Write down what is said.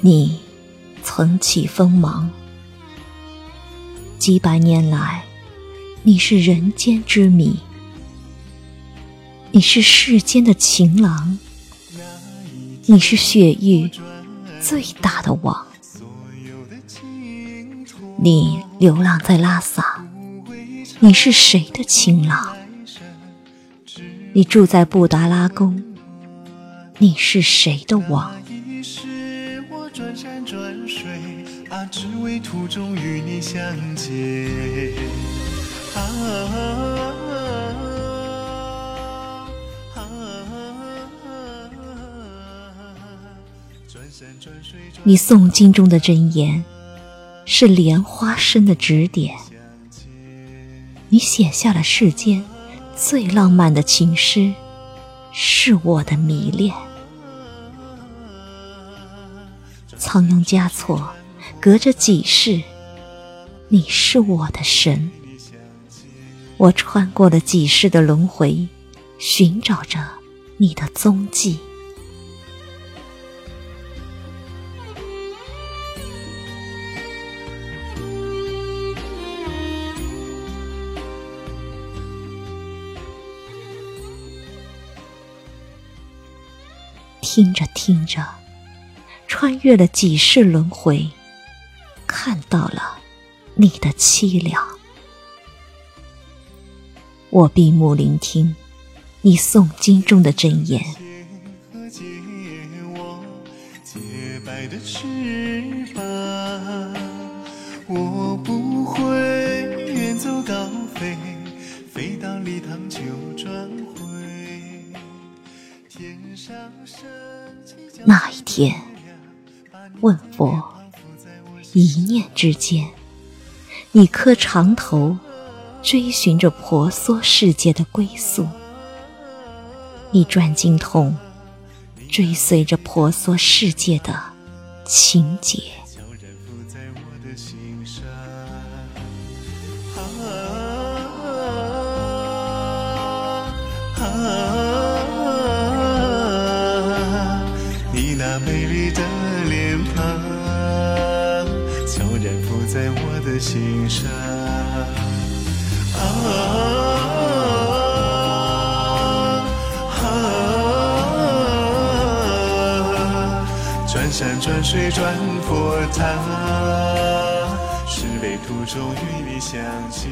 你曾起锋芒，几百年来，你是人间之谜，你是世间的情郎，你是雪域最大的王。你流浪在拉萨，你是谁的情郎？你住在布达拉宫，你是谁的王王？你诵经中的真言，是莲花生的指点。你写下了世间。最浪漫的情诗，是我的迷恋。仓央嘉措，隔着几世，你是我的神。我穿过了几世的轮回，寻找着你的踪迹。听着听着，穿越了几世轮回，看到了你的凄凉。我闭目聆听你诵经中的真言。我不会远走高飞，飞到礼堂就转回。那一天，问佛，一念之间，你磕长头，追寻着婆娑世界的归宿；你转经筒，追随着婆娑世界的情节。那美丽的脸庞，悄然附在我的心上。啊！转山转水转佛塔，是为途中与你相见。